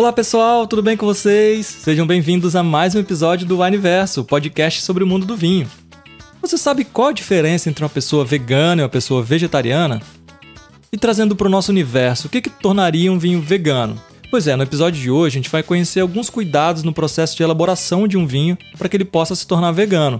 Olá pessoal, tudo bem com vocês? Sejam bem-vindos a mais um episódio do Universo, podcast sobre o mundo do vinho. Você sabe qual a diferença entre uma pessoa vegana e uma pessoa vegetariana? E trazendo para o nosso universo, o que, que tornaria um vinho vegano? Pois é, no episódio de hoje a gente vai conhecer alguns cuidados no processo de elaboração de um vinho para que ele possa se tornar vegano.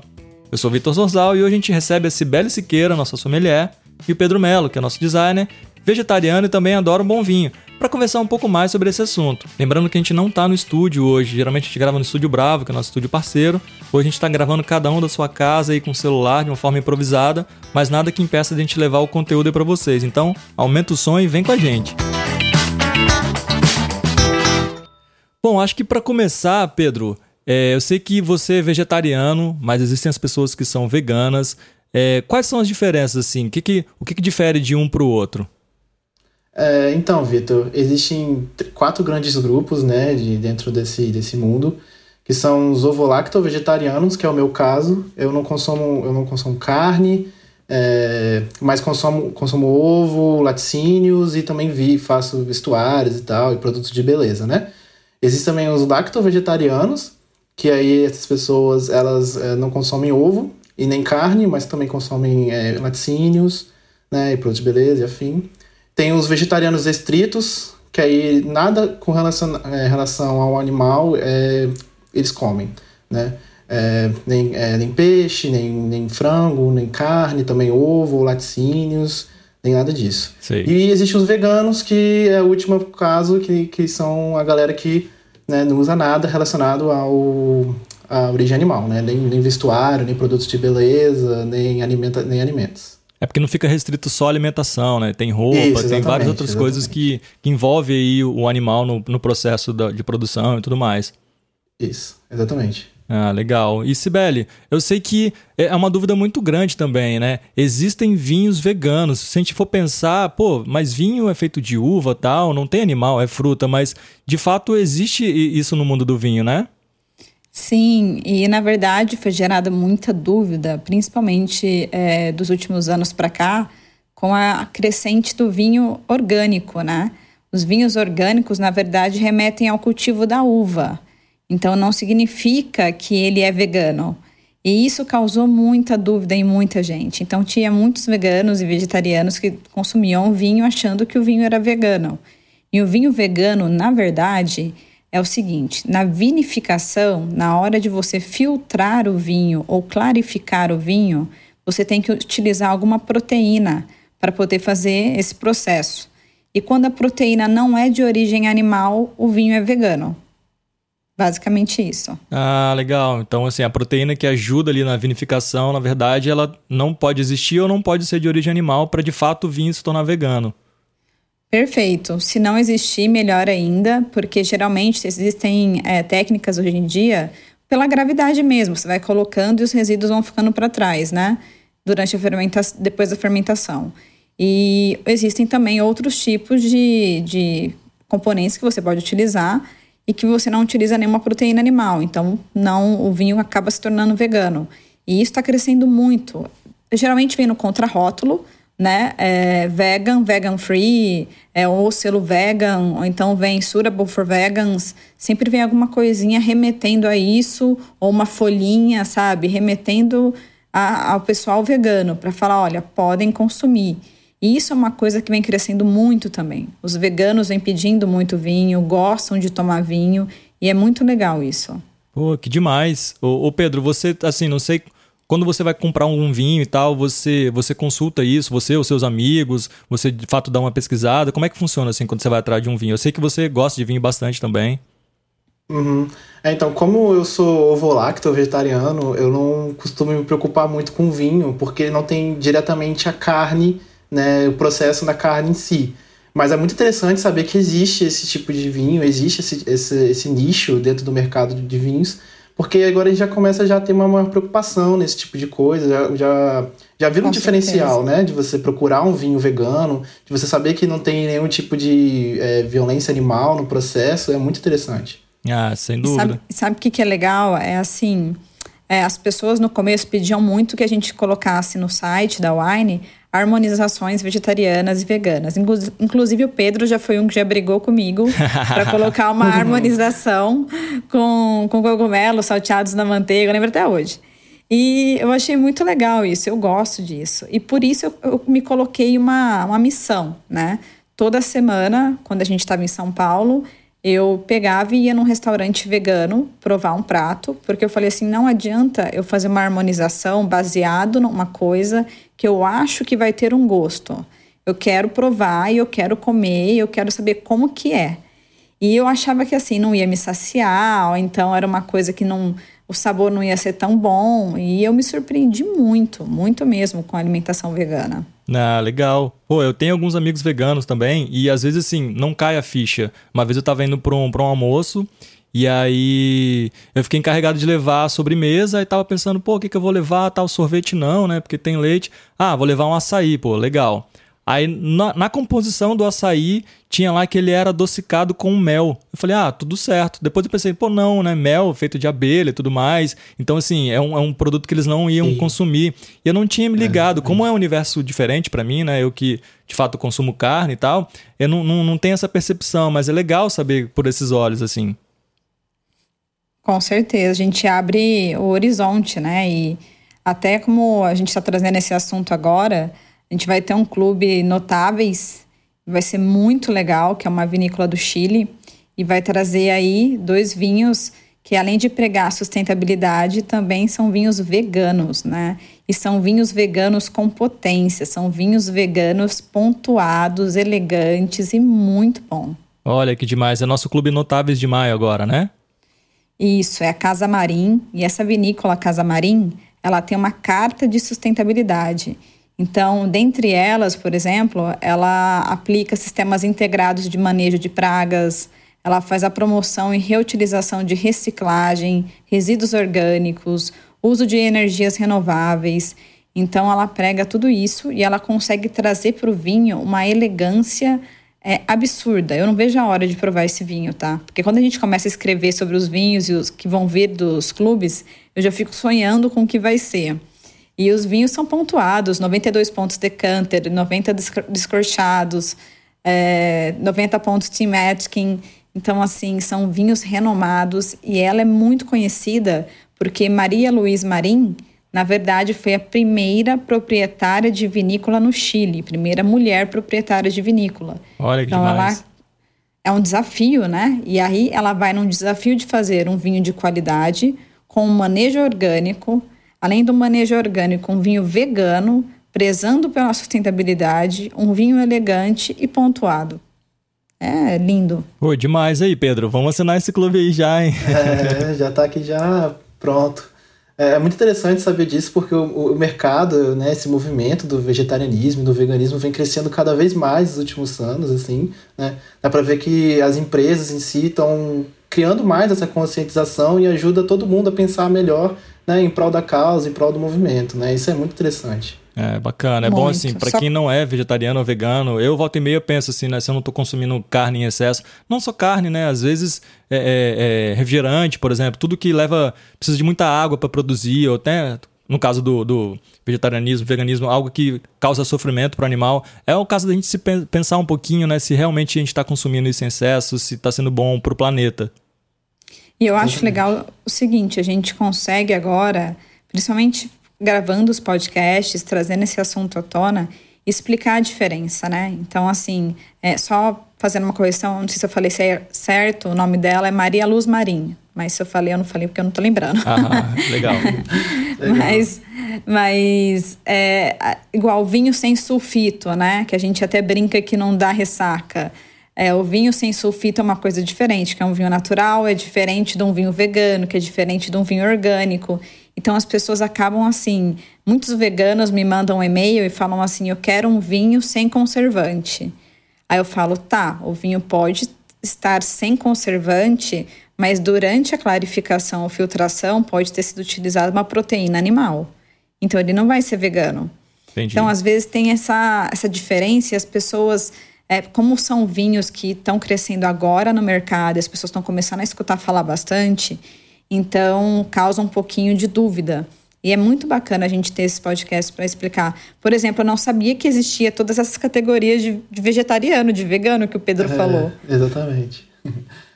Eu sou Vitor Zorzal e hoje a gente recebe a Cibele Siqueira, nossa sommelier, e o Pedro Melo, que é nosso designer, vegetariano e também adora um bom vinho, para conversar um pouco mais sobre esse assunto. Lembrando que a gente não está no estúdio hoje, geralmente a gente grava no Estúdio Bravo, que é nosso estúdio parceiro. Hoje a gente está gravando cada um da sua casa aí com o celular de uma forma improvisada, mas nada que impeça de a gente levar o conteúdo aí para vocês. Então, aumenta o som e vem com a gente. Bom, acho que para começar, Pedro, é, eu sei que você é vegetariano, mas existem as pessoas que são veganas. É, quais são as diferenças, assim? O que, que, o que, que difere de um para o outro? É, então, Vitor, existem quatro grandes grupos, né, de, dentro desse, desse mundo, que são os ovo-lacto-vegetarianos, que é o meu caso. Eu não consumo, eu não consumo carne, é, mas consumo, consumo ovo, laticínios e também vi, faço vestuários e tal, e produtos de beleza, né? Existem também os lacto-vegetarianos, que aí essas pessoas, elas é, não consomem ovo e nem carne, mas também consomem é, laticínios, né, e produtos de beleza e afim. Tem os vegetarianos estritos, que aí nada com relação, é, relação ao animal é, eles comem, né? É, nem, é, nem peixe, nem, nem frango, nem carne, também ovo, laticínios, nem nada disso. Sei. E existem os veganos, que é o último caso, que, que são a galera que né, não usa nada relacionado ao, à origem animal, né? Nem, nem vestuário, nem produtos de beleza, nem, alimenta, nem alimentos. É porque não fica restrito só a alimentação, né? Tem roupa, Isso, tem várias outras exatamente. coisas que, que envolvem aí o animal no, no processo da, de produção e tudo mais. Isso, exatamente. Ah, legal. E Sibeli, eu sei que é uma dúvida muito grande também, né? Existem vinhos veganos. Se a gente for pensar, pô, mas vinho é feito de uva tal, não tem animal, é fruta, mas de fato existe isso no mundo do vinho, né? Sim, e na verdade foi gerada muita dúvida, principalmente é, dos últimos anos para cá, com a crescente do vinho orgânico, né? Os vinhos orgânicos, na verdade, remetem ao cultivo da uva. Então, não significa que ele é vegano. E isso causou muita dúvida em muita gente. Então, tinha muitos veganos e vegetarianos que consumiam vinho achando que o vinho era vegano. E o vinho vegano, na verdade, é o seguinte: na vinificação, na hora de você filtrar o vinho ou clarificar o vinho, você tem que utilizar alguma proteína para poder fazer esse processo. E quando a proteína não é de origem animal, o vinho é vegano. Basicamente isso. Ah, legal. Então, assim, a proteína que ajuda ali na vinificação, na verdade, ela não pode existir ou não pode ser de origem animal para de fato o vinho se tornar vegano. Perfeito. Se não existir, melhor ainda, porque geralmente existem é, técnicas hoje em dia pela gravidade mesmo. Você vai colocando e os resíduos vão ficando para trás, né? Durante a fermentação, depois da fermentação. E existem também outros tipos de, de componentes que você pode utilizar e que você não utiliza nenhuma proteína animal. Então, não, o vinho acaba se tornando vegano. E isso está crescendo muito. Geralmente vem no contrarótulo, né? É, vegan, vegan free, é, ou selo vegan, ou então vem suitable for vegans. Sempre vem alguma coisinha remetendo a isso, ou uma folhinha, sabe? Remetendo a, ao pessoal vegano, para falar: olha, podem consumir. E isso é uma coisa que vem crescendo muito também. Os veganos vêm pedindo muito vinho, gostam de tomar vinho, e é muito legal isso. Pô, que demais. Ô, ô Pedro, você, assim, não sei. Quando você vai comprar um vinho e tal, você, você consulta isso, você, os seus amigos, você de fato dá uma pesquisada. Como é que funciona assim quando você vai atrás de um vinho? Eu sei que você gosta de vinho bastante também. Uhum. É, então, como eu sou ovo-lacto vegetariano, eu não costumo me preocupar muito com vinho, porque não tem diretamente a carne, né, o processo da carne em si. Mas é muito interessante saber que existe esse tipo de vinho, existe esse, esse, esse nicho dentro do mercado de vinhos, porque agora a gente já começa já a ter uma maior preocupação nesse tipo de coisa, já, já, já vira um diferencial, certeza. né? De você procurar um vinho vegano, de você saber que não tem nenhum tipo de é, violência animal no processo, é muito interessante. Ah, sem E dúvida. Sabe, sabe o que, que é legal? É assim, é, as pessoas no começo pediam muito que a gente colocasse no site da Wine harmonizações vegetarianas e veganas. Inclusive, o Pedro já foi um que já brigou comigo para colocar uma harmonização com, com cogumelos salteados na manteiga, eu lembro até hoje. E eu achei muito legal isso, eu gosto disso. E por isso eu, eu me coloquei uma, uma missão, né? Toda semana, quando a gente estava em São Paulo, eu pegava e ia num restaurante vegano provar um prato, porque eu falei assim: não adianta eu fazer uma harmonização baseado numa coisa que eu acho que vai ter um gosto. Eu quero provar eu quero comer, eu quero saber como que é. E eu achava que assim não ia me saciar, ou então era uma coisa que não o sabor não ia ser tão bom. E eu me surpreendi muito, muito mesmo com a alimentação vegana. Ah, legal. Pô, eu tenho alguns amigos veganos também, e às vezes assim, não cai a ficha. Uma vez eu tava indo pra um, pra um almoço, e aí eu fiquei encarregado de levar a sobremesa e tava pensando, pô, o que, que eu vou levar? Tal sorvete não, né? Porque tem leite. Ah, vou levar um açaí, pô, legal. Aí na, na, composição do açaí tinha lá que ele era adocicado com mel. Eu falei, ah, tudo certo. Depois eu pensei, pô, não, né? Mel feito de abelha e tudo mais. Então, assim, é um, é um produto que eles não iam Sim. consumir. E eu não tinha me ligado. É, Como é um universo diferente para mim, né? Eu que de fato consumo carne e tal, eu não, não, não tenho essa percepção, mas é legal saber por esses olhos, assim. Com certeza, a gente abre o horizonte, né? E até como a gente está trazendo esse assunto agora a gente vai ter um clube notáveis, vai ser muito legal, que é uma vinícola do Chile, e vai trazer aí dois vinhos que além de pregar sustentabilidade, também são vinhos veganos, né? E são vinhos veganos com potência, são vinhos veganos pontuados, elegantes e muito bom. Olha que demais, é nosso clube notáveis de maio agora, né? Isso, é a Casa Marim, e essa vinícola Casa Marim, ela tem uma carta de sustentabilidade. Então, dentre elas, por exemplo, ela aplica sistemas integrados de manejo de pragas, ela faz a promoção e reutilização de reciclagem, resíduos orgânicos, uso de energias renováveis. Então, ela prega tudo isso e ela consegue trazer para o vinho uma elegância é, absurda. Eu não vejo a hora de provar esse vinho, tá? Porque quando a gente começa a escrever sobre os vinhos e os que vão vir dos clubes, eu já fico sonhando com o que vai ser. E os vinhos são pontuados, 92 pontos decanter, 90 descorchados, é, 90 pontos Tim Atkin. Então, assim, são vinhos renomados e ela é muito conhecida porque Maria Luiz Marim, na verdade, foi a primeira proprietária de vinícola no Chile, primeira mulher proprietária de vinícola. Olha que então, demais. Ela é um desafio, né? E aí ela vai num desafio de fazer um vinho de qualidade com um manejo orgânico, além do manejo orgânico, um vinho vegano, prezando pela sustentabilidade, um vinho elegante e pontuado. É lindo. Pô, demais aí, Pedro. Vamos assinar esse clube aí já, hein? É, já tá aqui já pronto. É, é muito interessante saber disso porque o, o, mercado, né, esse movimento do vegetarianismo, do veganismo vem crescendo cada vez mais nos últimos anos, assim, né? Dá para ver que as empresas em si estão criando mais essa conscientização e ajuda todo mundo a pensar melhor né, em prol da causa, em prol do movimento, né? Isso é muito interessante. É bacana, é muito. bom assim, para só... quem não é vegetariano ou vegano, eu volta e meia penso assim, né, se eu não tô consumindo carne em excesso, não só carne, né, às vezes é, é, é refrigerante, por exemplo, tudo que leva, precisa de muita água para produzir, ou até no caso do, do, vegetarianismo, veganismo, algo que causa sofrimento para o animal, é o caso da gente se pensar um pouquinho, né, se realmente a gente está consumindo isso em excesso, se está sendo bom para o planeta. E eu acho legal o seguinte: a gente consegue agora, principalmente gravando os podcasts, trazendo esse assunto à tona, explicar a diferença, né? Então, assim, é, só fazendo uma correção, não sei se eu falei certo, o nome dela é Maria Luz Marinho. Mas se eu falei, eu não falei porque eu não tô lembrando. Ah, legal. mas, mas é, igual vinho sem sulfito, né? Que a gente até brinca que não dá ressaca. É, o vinho sem sulfito é uma coisa diferente, que é um vinho natural, é diferente de um vinho vegano, que é diferente de um vinho orgânico. Então as pessoas acabam assim. Muitos veganos me mandam um e-mail e falam assim: eu quero um vinho sem conservante. Aí eu falo: tá, o vinho pode estar sem conservante, mas durante a clarificação ou filtração pode ter sido utilizada uma proteína animal. Então ele não vai ser vegano. Entendi. Então às vezes tem essa, essa diferença e as pessoas é, como são vinhos que estão crescendo agora no mercado, as pessoas estão começando a escutar falar bastante, então causa um pouquinho de dúvida. E é muito bacana a gente ter esse podcast para explicar. Por exemplo, eu não sabia que existia todas essas categorias de, vegetariano, de vegano que o Pedro é, falou. Exatamente.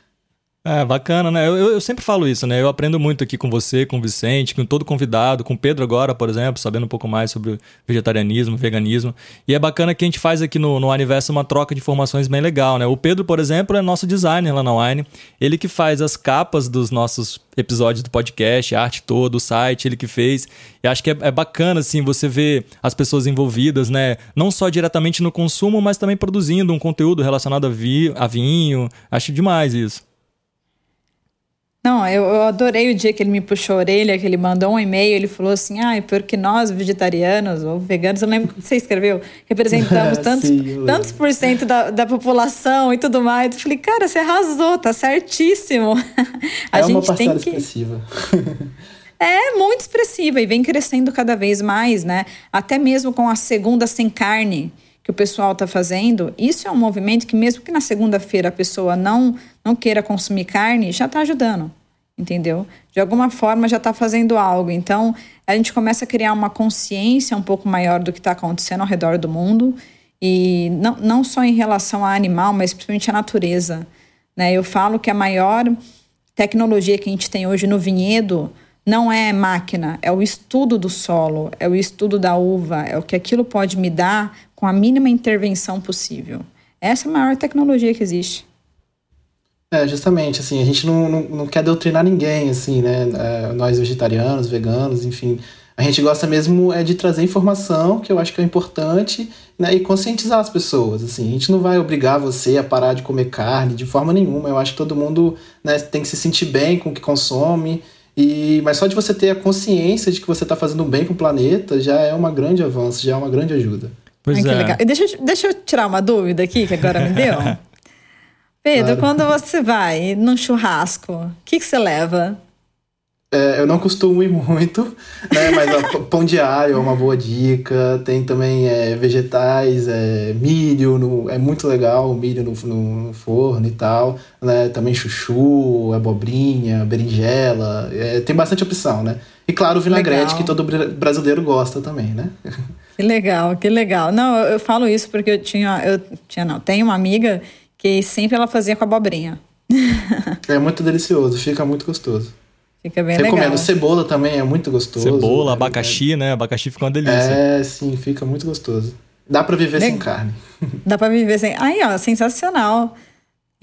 É, bacana, né? Eu, eu, sempre falo isso, né? Eu aprendo muito aqui com você, com o Vicente, com todo convidado, com o Pedro agora, por exemplo, sabendo um pouco mais sobre vegetarianismo, veganismo. E é bacana que a gente faz aqui no, no Aniverso uma troca de informações bem legal, né? O Pedro, por exemplo, é nosso designer lá na Wine. Ele que faz as capas dos nossos episódios do podcast, a arte toda, o site, ele que fez. E acho que é, é bacana, assim, você ver as pessoas envolvidas, né? Não só diretamente no consumo, mas também produzindo um conteúdo relacionado a, vi, a vinho. Acho demais isso. Não, eu, eu, adorei o dia que ele me puxou a orelha, que ele mandou um e-mail, ele falou assim, ah, porque nós, vegetarianos ou veganos, eu lembro que você escreveu, representamos tantos, Sim, tantos por cento da, da população e tudo mais. Eu falei, cara, você arrasou, tá certíssimo. A é gente uma parcela tem que... expressiva. É muito expressiva e vem crescendo cada vez mais, né? Até mesmo com a segunda sem carne que o pessoal está fazendo, isso é um movimento que mesmo que na segunda-feira a pessoa não não queira consumir carne, já está ajudando, entendeu? De alguma forma já está fazendo algo. Então a gente começa a criar uma consciência um pouco maior do que está acontecendo ao redor do mundo e não, não só em relação a animal, mas principalmente a natureza. Né? Eu falo que a maior tecnologia que a gente tem hoje no vinhedo não é máquina, é o estudo do solo, é o estudo da uva, é o que aquilo pode me dar com a mínima intervenção possível. Essa é a maior tecnologia que existe. É, justamente, assim, a gente não, não, não quer doutrinar ninguém, assim, né? É, nós vegetarianos, veganos, enfim. A gente gosta mesmo é de trazer informação, que eu acho que é importante, né? E conscientizar as pessoas, assim. A gente não vai obrigar você a parar de comer carne de forma nenhuma. Eu acho que todo mundo né, tem que se sentir bem com o que consome e, mas só de você ter a consciência de que você está fazendo bem para o planeta já é uma grande avanço, já é uma grande ajuda. Pois Ai, é. legal. E deixa, deixa eu tirar uma dúvida aqui, que agora me deu. Pedro, claro. quando você vai num churrasco, o que, que você leva? É, eu não costumo ir muito, né? Mas ó, pão diário é uma boa dica. Tem também é, vegetais, é, milho, no, é muito legal o milho no, no, forno e tal. Né? Também chuchu, abobrinha, berinjela. É, tem bastante opção, né? E claro, o vinagrete, legal. que todo brasileiro gosta também, né? Que legal, que legal. Não, eu, eu falo isso porque eu tinha, eu tinha, não, tenho uma amiga que sempre ela fazia com abobrinha. é muito delicioso, fica muito gostoso. Fica bem Recomendo. legal. Cebola também é muito gostoso. Cebola, né? abacaxi, né? Abacaxi fica uma delícia. É, sim, fica muito gostoso. Dá para viver Le... sem carne. Dá para viver sem. Aí, ó, sensacional.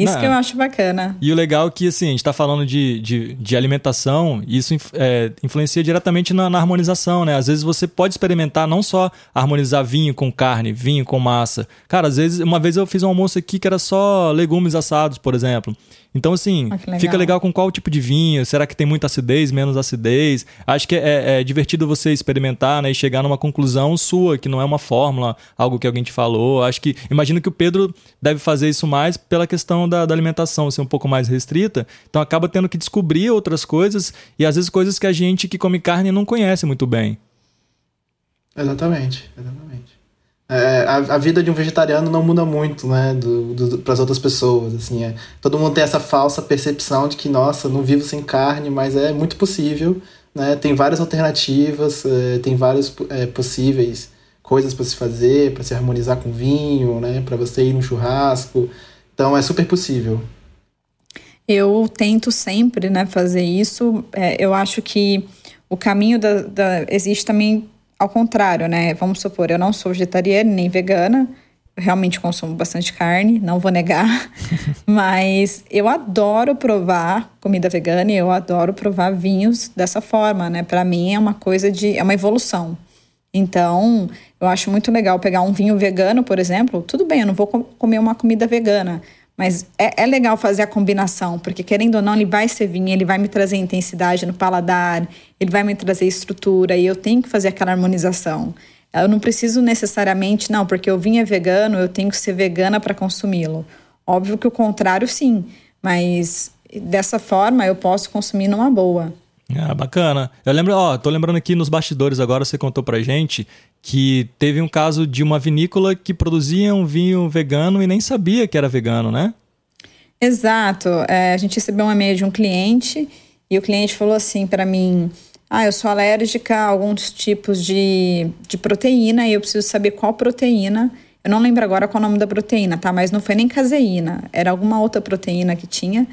Isso Não, que eu acho bacana. E o legal é que, assim, a gente está falando de, de, de, alimentação, e isso é, influencia diretamente na, na, harmonização, né? Às vezes você pode experimentar não só harmonizar vinho com carne, vinho com massa. Cara, às vezes, uma vez eu fiz um almoço aqui que era só legumes assados, por exemplo. Então, assim, ah, legal. fica legal com qual tipo de vinho? Será que tem muita acidez, menos acidez? Acho que é, é, divertido você experimentar né, e chegar numa conclusão sua, que não é uma fórmula, algo que alguém te falou. Acho que. Imagino que o Pedro deve fazer isso mais pela questão da, da alimentação ser um pouco mais restrita. Então acaba tendo que descobrir outras coisas e às vezes coisas que a gente que come carne não conhece muito bem. Exatamente, exatamente é, a, a, vida de um vegetariano não muda muito, né, do, do para as outras pessoas, assim, é, todo mundo tem essa falsa percepção de que, nossa, não vivo sem carne, mas é muito possível, né, tem várias alternativas, é, tem vários é, possíveis coisas para se fazer, para se harmonizar com vinho, né, para você ir no churrasco, então é super possível. Eu tento sempre, né, fazer isso, é, eu acho que o caminho da, da existe também ao contrário, né? Vamos supor, eu não sou vegetariana nem vegana, eu realmente consumo bastante carne, não vou negar, mas eu adoro provar comida vegana e eu adoro provar vinhos dessa forma, né? Para mim é uma coisa de é uma evolução. Então, eu acho muito legal pegar um vinho vegano, por exemplo. Tudo bem, eu não vou comer uma comida vegana, mas é, é, legal fazer a combinação, porque querendo ou não, ele vai ser vinho, ele vai me trazer intensidade no paladar, ele vai me trazer estrutura, e eu tenho que fazer aquela harmonização. Eu não preciso necessariamente, não, porque o vinho é vegano, eu tenho que ser vegana para consumi-lo. Óbvio que o contrário, sim, mas dessa forma eu posso consumir numa boa. Ah, bacana. Eu lembro, ó, tô lembrando aqui nos bastidores agora, você contou pra gente que teve um caso de uma vinícola que produzia um vinho vegano e nem sabia que era vegano, né? Exato. É, a gente recebeu um e-mail de um cliente e o cliente falou assim para mim: ah, eu sou alérgica a alguns tipos de, de proteína e eu preciso saber qual proteína. Eu não lembro agora qual é o nome da proteína, tá? Mas não foi nem caseína, era alguma outra proteína que tinha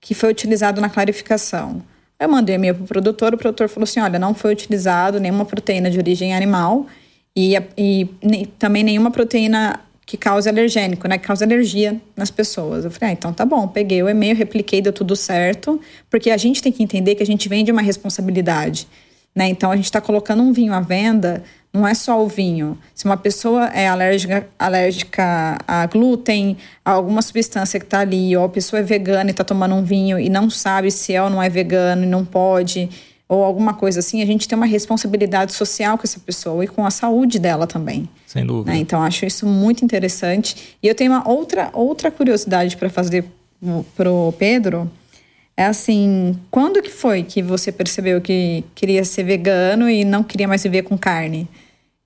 que foi utilizado na clarificação. Eu mandei e-mail para o produtor, o produtor falou assim: olha, não foi utilizado nenhuma proteína de origem animal e, e, e também nenhuma proteína que causa alergênico, né? Que causa alergia nas pessoas. Eu falei, ah, então tá bom. Peguei o e-mail, repliquei, deu tudo certo. Porque a gente tem que entender que a gente vende uma responsabilidade, né? Então a gente está colocando um vinho à venda, não é só o vinho. Se uma pessoa é alérgica, alérgica a glúten, a alguma substância que está ali, ou a pessoa é vegana e está tomando um vinho e não sabe se é ou não é vegano e não pode ou alguma coisa assim, a gente tem uma responsabilidade social com essa pessoa e com a saúde dela também. Sem dúvida. Né? Então, acho isso muito interessante. E eu tenho uma outra, outra curiosidade para fazer pro Pedro. É assim, quando que foi que você percebeu que queria ser vegano e não queria mais viver com carne?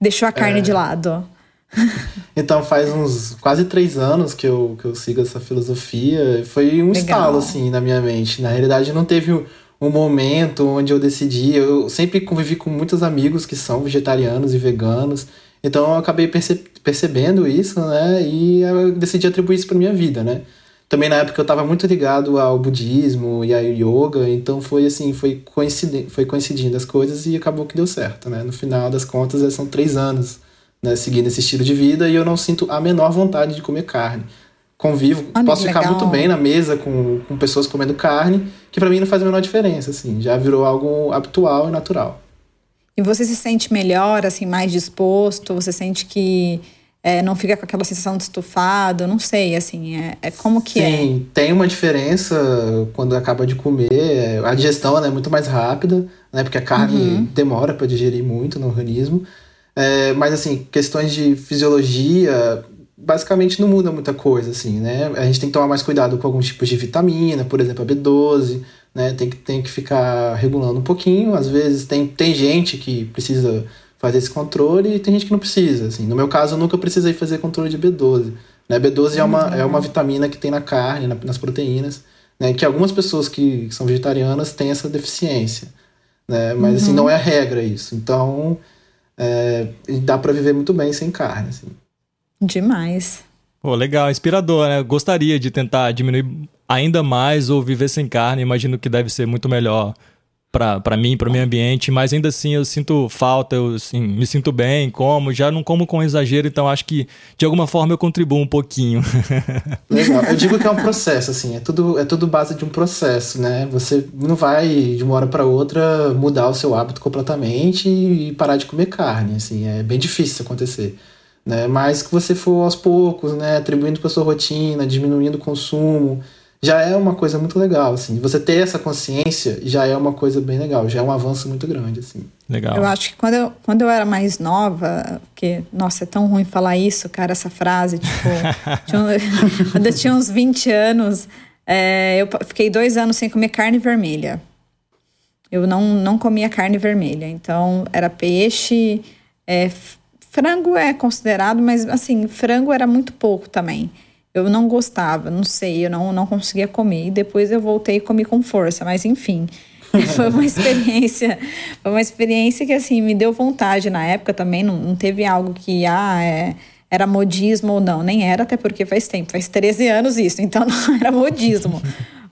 Deixou a carne é... de lado? então, faz uns quase três anos que eu, que eu sigo essa filosofia. Foi um Legal. estalo, assim, na minha mente. Na realidade, não teve um momento onde eu decidi. Eu sempre convivi com muitos amigos que são vegetarianos e veganos. Então eu acabei perce percebendo isso, né? E eu decidi atribuir isso para minha vida, né? Também na época eu estava muito ligado ao budismo e ao yoga, então foi assim, foi coincidindo, foi coincidindo as coisas e acabou que deu certo, né? No final das contas, são três anos né, seguindo esse estilo de vida e eu não sinto a menor vontade de comer carne convivo, posso ficar legal. muito bem na mesa com, com pessoas comendo carne, que para mim não faz a menor diferença, assim, já virou algo habitual e natural. E você se sente melhor, assim, mais disposto? Você sente que é, não fica com aquela sensação de estufado? Não sei, assim, é, é como que Sim, é? Sim, tem uma diferença quando acaba de comer. A digestão né, é muito mais rápida, né? Porque a carne uhum. demora para digerir muito no organismo. É, mas, assim, questões de fisiologia, basicamente não muda muita coisa, assim, né? A gente tem que tomar mais cuidado com alguns tipos de vitamina, por exemplo, a B12, né? Tem que, tem que ficar regulando um pouquinho. Às vezes tem, tem gente que precisa fazer esse controle e tem gente que não precisa, assim. No meu caso, eu nunca precisei fazer controle de B12. Né? B12 é uma, é uma vitamina que tem na carne, na, nas proteínas, né? Que algumas pessoas que são vegetarianas têm essa deficiência, né? Mas, assim, uhum. assim, não é a regra isso. Então, é, dá para viver muito bem sem carne, assim. Demais. Pô, legal, inspirador, né? Gostaria de tentar diminuir ainda mais ou viver sem carne. Imagino que deve ser muito melhor para mim, para o meu ambiente, mas ainda assim eu sinto falta, eu assim, me sinto bem, como, já não como com exagero, então acho que de alguma forma eu contribuo um pouquinho. Legal. Eu digo que é um processo, assim, é tudo, é tudo base de um processo, né? Você não vai de uma hora para outra mudar o seu hábito completamente e parar de comer carne, assim, é bem difícil acontecer né? Mas que você for aos poucos, né, atribuindo para sua rotina, diminuindo o consumo, já é uma coisa muito legal, assim. Você ter essa consciência já é uma coisa bem legal, já é um avanço muito grande, assim. Legal. Eu acho que quando eu, quando eu era mais nova, porque, nossa, é tão ruim falar isso, cara, essa frase, tipo, um, quando eu tinha uns 20 anos, é, eu fiquei dois anos sem comer carne vermelha. Eu não, não comia carne vermelha, então era peixe, é, Frango é considerado, mas assim, frango era muito pouco também. Eu não gostava, não sei, eu não, não conseguia comer. E depois eu voltei e comi com força, mas enfim. foi uma experiência, foi uma experiência que assim me deu vontade na época também. Não, não teve algo que ah, é, era modismo ou não, nem era, até porque faz tempo, faz 13 anos isso, então não era modismo.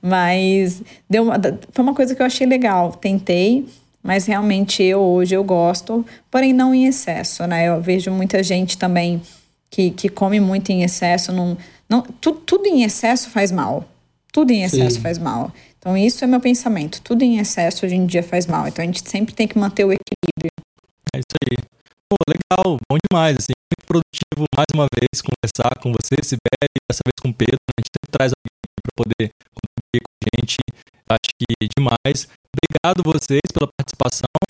Mas deu uma, foi uma coisa que eu achei legal. Tentei, mas realmente eu hoje eu gosto, porém não em excesso, né? Eu vejo muita gente também que, que come muito em excesso, não, não, tu, tudo em excesso faz mal. Tudo em excesso Sim. faz mal. Então, isso é meu pensamento. Tudo em excesso hoje em dia faz mal. Então, a gente sempre tem que manter o equilíbrio. É isso aí. Pô, legal, bom demais, assim, muito produtivo mais uma vez conversar com você, Sibeli, dessa vez com o Pedro. A gente sempre traz alguém para poder contribuir com a gente. Acho que é demais. Obrigado vocês pela participação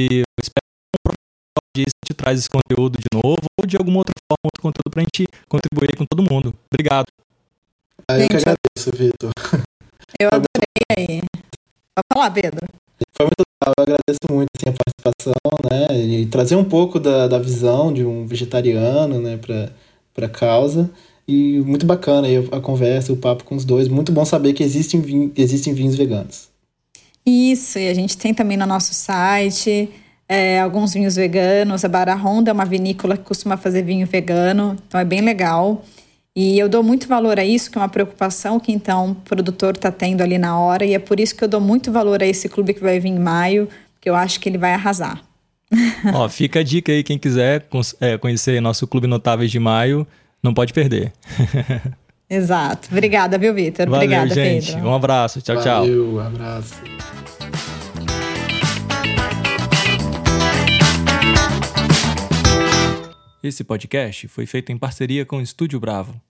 e eu espero que a gente traz esse conteúdo de novo ou de alguma outra outro conteúdo para a gente contribuir com todo mundo. Obrigado. Ah, eu que agradeço, Vitor. Eu adorei aí. Pode falar, Pedro. Foi muito legal, eu agradeço muito assim, a participação, né? E trazer um pouco da, da visão de um vegetariano, né, para a causa. E muito bacana aí a conversa, o papo com os dois. Muito bom saber que existem, existem vinhos veganos. Isso, e a gente tem também no nosso site é, alguns vinhos veganos. A Barra Honda é uma vinícola que costuma fazer vinho vegano, então é bem legal. E eu dou muito valor a isso, que é uma preocupação que então o produtor está tendo ali na hora, e é por isso que eu dou muito valor a esse clube que vai vir em maio, porque eu acho que ele vai arrasar. Ó, fica a dica aí, quem quiser é, conhecer nosso Clube Notáveis de Maio, não pode perder. Exato. Obrigada, viu, Vitor? Obrigada, gente. Pedro. Um abraço. Tchau, Valeu, tchau. Um abraço. Esse podcast foi feito em parceria com o Estúdio Bravo.